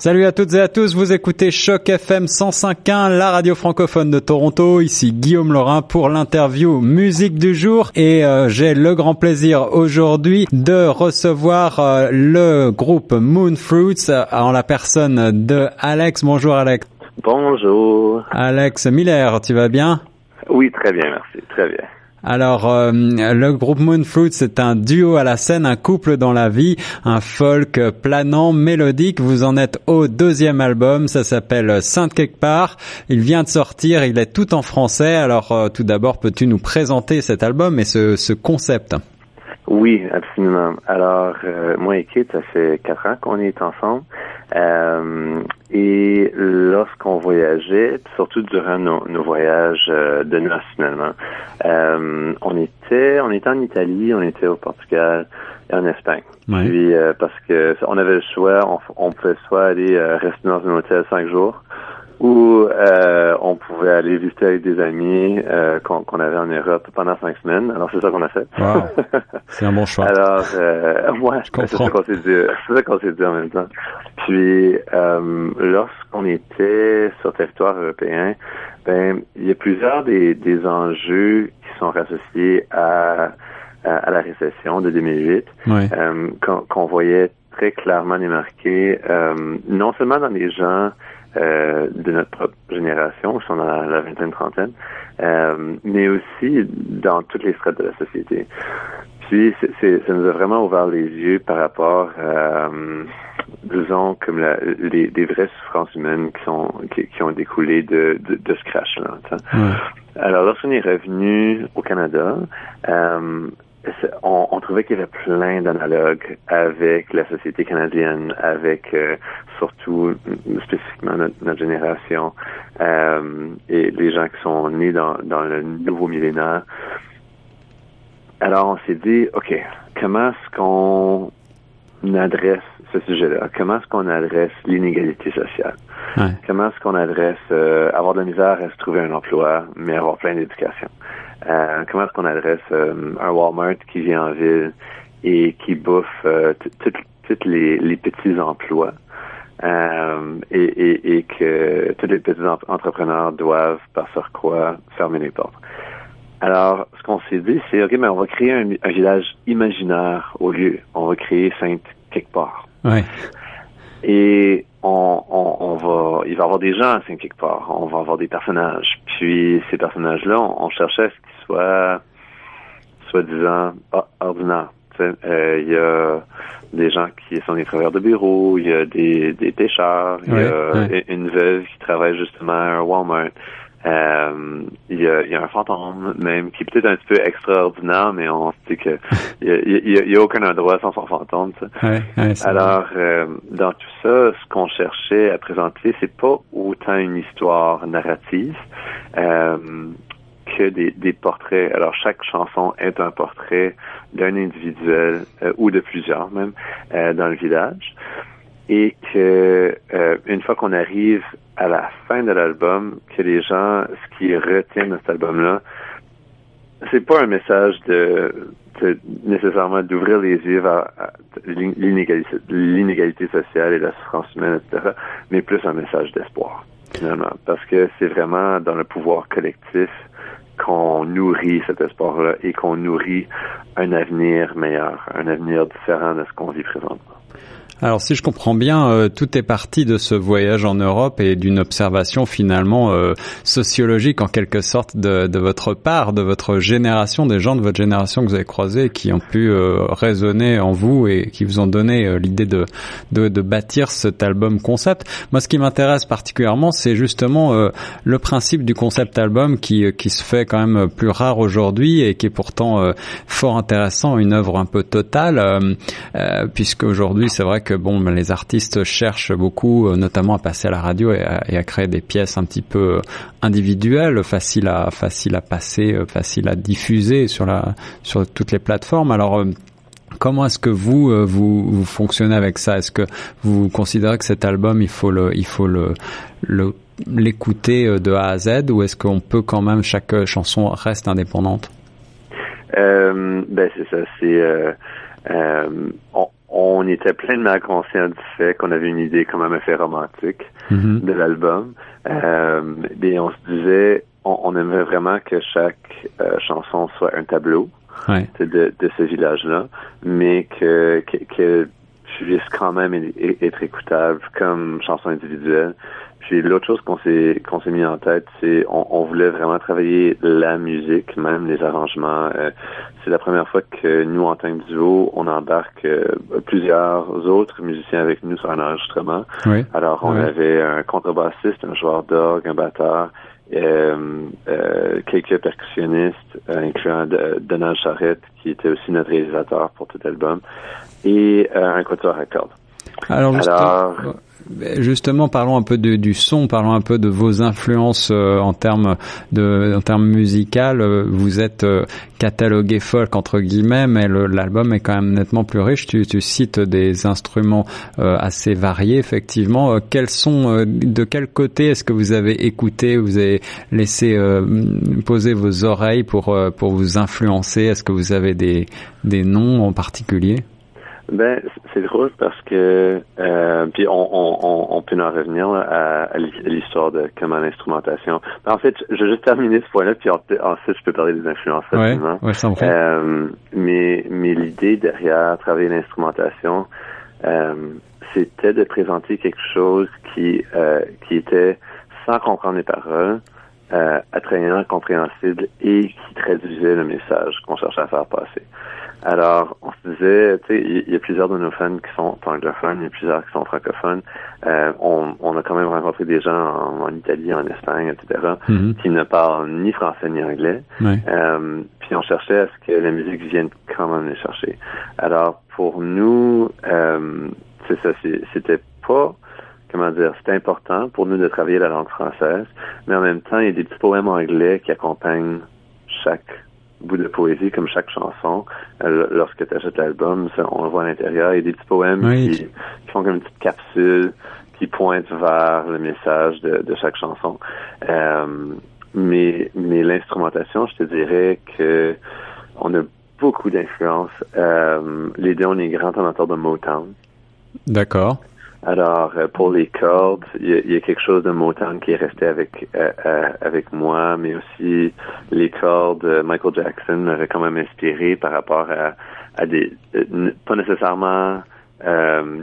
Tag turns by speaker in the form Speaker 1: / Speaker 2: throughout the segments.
Speaker 1: Salut à toutes et à tous, vous écoutez Choc FM 105.1, la radio francophone de Toronto. Ici Guillaume Laurin pour l'interview musique du jour et euh, j'ai le grand plaisir aujourd'hui de recevoir euh, le groupe Moon Fruits euh, en la personne de Alex. Bonjour Alex.
Speaker 2: Bonjour.
Speaker 1: Alex Miller, tu vas bien?
Speaker 2: Oui, très bien, merci, très bien.
Speaker 1: Alors, euh, le groupe Moonfruit, c'est un duo à la scène, un couple dans la vie, un folk planant, mélodique. Vous en êtes au deuxième album, ça s'appelle Sainte quelque part. Il vient de sortir, il est tout en français. Alors, euh, tout d'abord, peux-tu nous présenter cet album et ce, ce concept?
Speaker 2: Oui, absolument. Alors, euh, moi et Kate, ça fait quatre ans qu'on est ensemble. Euh, et lorsqu'on voyageait, surtout durant nos, nos voyages euh, de noces finalement, euh, on était on était en Italie, on était au Portugal et en Espagne.
Speaker 1: Ouais.
Speaker 2: Puis euh, parce que on avait le choix, on, on pouvait soit aller rester dans un hôtel cinq jours ou euh, on pouvait aller visiter avec des amis euh, qu'on qu'on avait en Europe pendant cinq semaines. Alors c'est ça qu'on a fait.
Speaker 1: Wow. C'est un bon choix.
Speaker 2: Alors, euh, ouais,
Speaker 1: Je
Speaker 2: c'est ça qu'on s'est dit. C'est ça qu'on s'est dit en même temps. Puis, euh, lorsqu'on était sur territoire européen, ben, il y a plusieurs des, des enjeux qui sont associés à, à, à la récession de 2008
Speaker 1: Ouais.
Speaker 2: euh, qu'on qu'on voyait très clairement démarqué, euh, non seulement dans les gens euh, de notre propre génération, qui sont dans la, la vingtaine, trentaine, euh, mais aussi dans toutes les strates de la société. Puis, c'est, c'est- ça nous a vraiment ouvert les yeux par rapport, euh, disons, comme la, les, les vraies souffrances humaines qui sont qui, qui ont découlé de, de, de ce crash-là.
Speaker 1: Ouais.
Speaker 2: Alors, lorsqu'on est revenu au Canada, euh, on, trouvait qu'il y avait plein d'analogues avec la société canadienne, avec euh, surtout mm, spécifiquement notre, notre génération euh, et les gens qui sont nés dans le nouveau millénaire. Alors, on s'est dit, OK, comment est-ce qu'on adresse ce sujet-là? Comment est-ce qu'on adresse l'inégalité sociale?
Speaker 1: Ouais.
Speaker 2: Comment est-ce qu'on adresse euh, avoir de la misère à se trouver un emploi, mais avoir plein d'éducation? Euh, comment est-ce qu'on adresse euh, un Walmart qui vient en ville et qui bouffe euh, tous les, les petits emplois euh, et, et, et que tous les petits entrepreneurs doivent, par surcroît, fermer les portes? Alors, ce qu'on s'est dit, c'est, OK, mais on va créer un, un village imaginaire au lieu. On va créer Sainte quelque part.
Speaker 1: Ouais.
Speaker 2: Et on, on, on va, il va y avoir des gens à quelque part. On va avoir des personnages. Puis ces personnages-là, on, on cherchait à ce qu'ils soient, soi-disant, o- ordinaires. Tu sais, euh, Il y a des gens qui sont des travailleurs de bureau, il y a des, des pêcheurs, il y a
Speaker 1: ouais.
Speaker 2: une veuve qui travaille justement à un Walmart. Euh, il, y a, il y a un fantôme même qui est peut-être un petit peu extraordinaire, mais on se dit que il y a, il y a- il y a aucun endroit sans son fantôme.
Speaker 1: Ouais. Ouais,
Speaker 2: Alors, euh, dans tout ça, ce qu'on cherchait à présenter, c'est pas autant une histoire narrative euh, que des, des portraits. Alors, chaque chanson est un portrait d'un individuel euh, ou de plusieurs même euh, dans le village. Et que euh, une fois qu'on arrive à la fin de l'album, que les gens, ce qui retiennent de cet album-là, c'est pas un message de, de- nécessairement d'ouvrir les yeux vers à l'inégalité, l'inégalité sociale et la souffrance humaine, etc., mais plus un message d'espoir, finalement. Parce que c'est vraiment dans le pouvoir collectif qu'on nourrit cet espoir-là et qu'on nourrit un avenir meilleur, un avenir différent de ce qu'on vit présentement.
Speaker 1: Alors si je comprends bien, euh, tout est parti de ce voyage en Europe et d'une observation finalement euh, sociologique en quelque sorte de, votre part, de votre génération, des gens de votre génération que vous avez croisés qui ont pu euh, résonner en vous et qui vous ont donné euh, l'idée de, de, de bâtir cet album concept. Moi ce qui m'intéresse particulièrement c'est justement le principe du concept album qui, qui se fait quand même plus rare aujourd'hui et qui est pourtant fort intéressant, une œuvre un peu totale, puisque aujourd'hui c'est vrai que bon, ben, les artistes cherchent beaucoup, euh, notamment à passer à la radio et à, créer des pièces un petit peu euh, individuelles, faciles à facile à passer, euh, faciles à diffuser sur la sur toutes les plateformes. Alors Comment est-ce que vous, vous fonctionnez avec ça? Est-ce que vous considérez que cet album il faut il faut l'écouter de A à Z ou est-ce qu'on peut quand même chaque chanson reste indépendante?
Speaker 2: Ben c'est ça, c'est on était pleinement conscient du fait qu'on avait une idée quand même assez romantique mm-hmm. de l'album. Euh, et on se disait, on, aimerait vraiment que chaque euh, chanson soit un tableau de, de ce village-là, mais que, que, que quand même être écoutable comme chanson individuelle. Puis l'autre chose qu'on s'est qu'on s'est mis en tête, c'est on, on, voulait vraiment travailler la musique, même les arrangements. Euh, c'est la première fois que nous, en tant que duo, on embarque euh, plusieurs autres musiciens avec nous sur un enregistrement. Alors on avait un contrebassiste, un joueur d'orgue, un batteur, quelques percussionnistes, incluant Donald Charrette, qui était aussi notre réalisateur pour tout album, et un quatuor à cordes.
Speaker 1: Alors, Alors justement, parlons un peu du son, parlons un peu de vos influences euh, en termes de, en termes musical. Euh, vous êtes euh, catalogué folk entre guillemets, mais l'album est quand même nettement plus riche. Tu, cites des instruments assez variés, effectivement. quels sont, de quel côté est-ce que vous avez écouté, vous avez laissé poser vos oreilles pour pour vous influencer? Est-ce que vous avez des des noms en particulier?
Speaker 2: Ben, c'est drôle parce que euh, puis on, on, on, peut en revenir à, l'histoire de comment l'instrumentation. Ben, en fait, je vais juste terminer ce point-là, puis ensuite je peux parler des influences
Speaker 1: ouais, ouais,
Speaker 2: euh, mais mais l'idée derrière travailler l'instrumentation, euh, c'était de présenter quelque chose qui euh, qui était sans comprendre les paroles, euh, attrayant, compréhensible et qui traduisait le message qu'on cherchait à faire passer. Alors, on se disait, tu sais, il y, a plusieurs de nos fans qui sont anglophones, il y a plusieurs qui sont francophones. Euh, on, on, a quand même rencontré des gens en, Italie, en Espagne, etc., mm-hmm. qui ne parlent ni français ni anglais. Euh, puis on cherchait à ce que la musique vienne quand même les chercher. Alors, pour nous, euh, c'est ça, c'était pas comment dire, c'était important pour nous de travailler la langue française, mais en même temps, il y a des petits poèmes anglais qui accompagnent chaque bout de poésie comme chaque chanson. Euh, lorsque tu achètes l'album, on le voit à l'intérieur. Il y a des petits poèmes qui, font comme une petite capsule qui pointe vers le message de, chaque chanson. Euh, mais mais l'instrumentation, je te dirais que on a beaucoup d'influence. Euh, les deux, on est grands amateurs de Motown.
Speaker 1: D'accord.
Speaker 2: Alors, euh, pour les cordes, il y, a quelque chose de Motown qui est resté avec euh, euh, avec moi, mais aussi les cordes. Michael Jackson m'avait quand même inspiré par rapport à, à des, pas nécessairement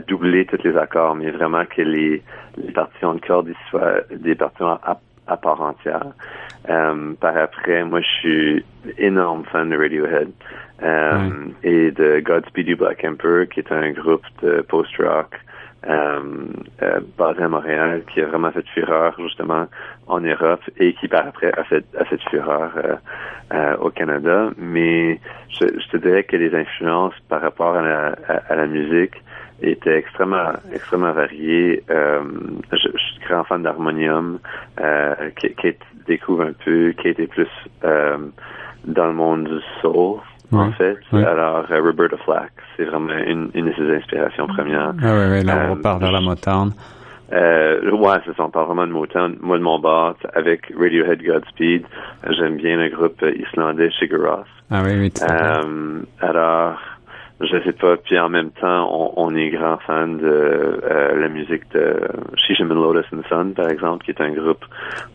Speaker 2: doubler tous les accords, mais vraiment que les, les partitions de cordes soient des partitions à, à part entière. par après, moi, je suis énorme fan de Radiohead et de Godspeed You Black Emperor, qui est un groupe de post-rock euh, euh, basé à Montréal, qui a vraiment fait fureur justement en Europe et qui par après a fait, a fait fureur euh, euh, au Canada. Mais je, je, te dirais que les influences par rapport à la, à, la musique étaient extrêmement extrêmement variées. Euh, je, je, suis grand fan d'harmonium, euh, Kate découvre un peu, qui était plus dans le monde du soul, en fait. Alors, euh, Roberta Flack, c'est vraiment une, une, de ses inspirations premières.
Speaker 1: Ah oui, oui, là, on part vers la Motown.
Speaker 2: Euh, ouais, ça, on parle vraiment de Motown. Moi, de mon bar, avec Radiohead Godspeed, j'aime bien le groupe islandais Sugar Ross.
Speaker 1: Ah oui, oui, tout
Speaker 2: euh, Alors, je sais pas. Puis en même temps, on, on est grand fan de euh, la musique de Shishiman Lotus and Sun, par exemple, qui est un groupe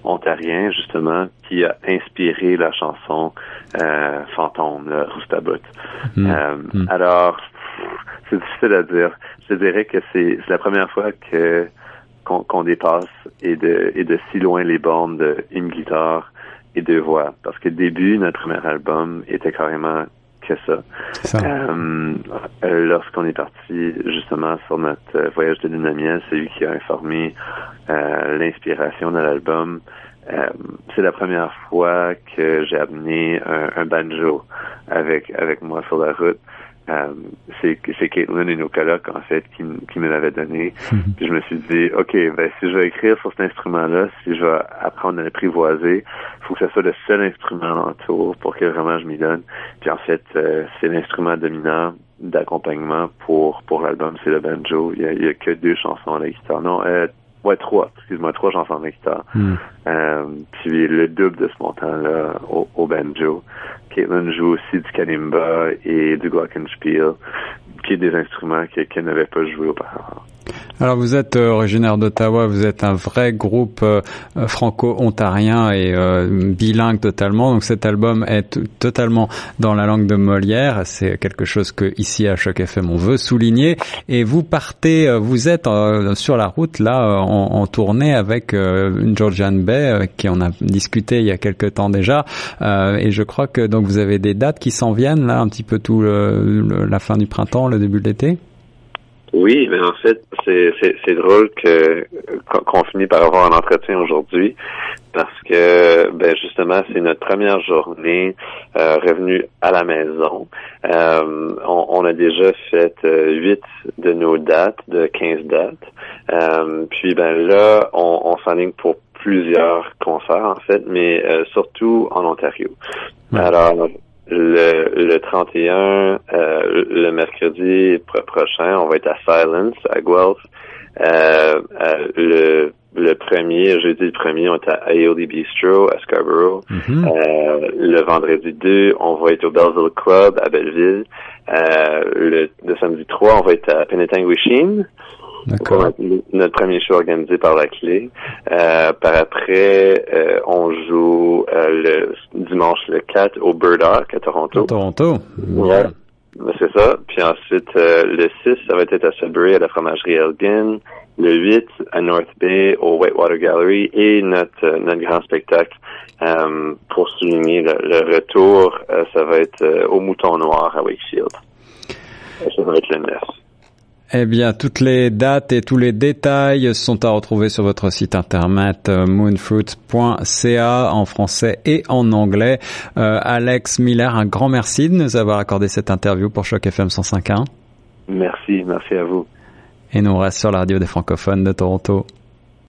Speaker 2: ontarien, justement, qui a inspiré la chanson euh, Fantôme, le Roustabot. Mm. Euh, mm. Alors, c'est difficile à dire. Je dirais que c'est la première fois que qu'on dépasse et de, et de si loin les bornes d'une guitare et deux voix. Parce que début, notre premier album était carrément que ça. Euh, euh, lorsqu'on est parti justement sur notre euh, voyage de lune c'est lui qui a informé l'inspiration de l'album. C'est la première fois que j'ai amené un, banjo avec avec moi sur la route. Euh, c'est c'est Caitlin et nos colocs en fait qui, qui me l'avaient donné. Mhm. Puis je me suis dit, ok, ben si je vais écrire sur cet instrument-là, si je vais apprendre à l'apprivoiser, il faut que ce soit le seul instrument en tour pour que vraiment je m'y donne. Puis en fait, euh, c'est l'instrument dominant d'accompagnement pour pour l'album, c'est le banjo. Il y, a, il y a que deux chansons à la guitare. Non, euh, Ouais, trois, excuse-moi, trois chansons de guitare. Hmm. Euh, puis le double de ce montant-là au, au, banjo. Caitlin joue aussi du kalimba et du glockenspiel, piquer des instruments qu'elle n'avait pas joué auparavant.
Speaker 1: Alors vous êtes euh, originaire d'Ottawa, vous êtes un vrai groupe euh, franco-ontarien et euh, bilingue totalement. Donc cet album est totalement dans la langue de Molière. C'est quelque chose que ici à Choc FM on veut souligner. Et vous partez, vous êtes sur la route là en, en tournée avec une Georgian Bay qui en a discuté il y a quelque temps déjà. et je crois que donc vous avez des dates qui s'en viennent là un petit peu tout la fin du printemps, le début de l'été?
Speaker 2: Oui, mais en fait, c'est drôle que qu'on finit par avoir un entretien aujourd'hui parce que ben justement c'est notre première journée euh, revenue à la maison. Euh, on, a déjà fait euh, huit de nos dates, de 15 dates. Euh, puis ben là, on, on s'enligne pour plusieurs concerts en fait, mais euh, surtout en Ontario. Alors le, le 31, euh, le mercredi prochain, on va être à Silence, à Guelph. Euh, euh, le, le premier, jeudi le premier, on est à Aioli Bistro à Scarborough. Euh, le vendredi 2, on va être au Belleville Club à Belleville. Euh, le, le, samedi 3, on va être à Penetanguishene. D'accord. Notre premier show organisé par la clé. Euh, par après, euh, on joue euh, le dimanche le 4 au Burdock à Toronto. À
Speaker 1: Toronto.
Speaker 2: Ouais. Ben, c'est ça. Puis ensuite, euh, le 6, ça va être à Sudbury à la fromagerie Elgin. Le 8, à North Bay au Whitewater Gallery. Et notre, euh, notre grand spectacle, pour souligner le, le retour, ça va être au Mouton Noir à Wakefield. Ça va être le 9.
Speaker 1: Eh bien, toutes les dates et tous les détails sont à retrouver sur votre site internet euh, moonfruit.ca en français et en anglais. Euh, Alex Miller, un grand merci de nous avoir accordé cette interview pour Choc FM 105.1.
Speaker 2: Merci, merci à vous.
Speaker 1: Et nous on reste sur la radio des francophones de Toronto.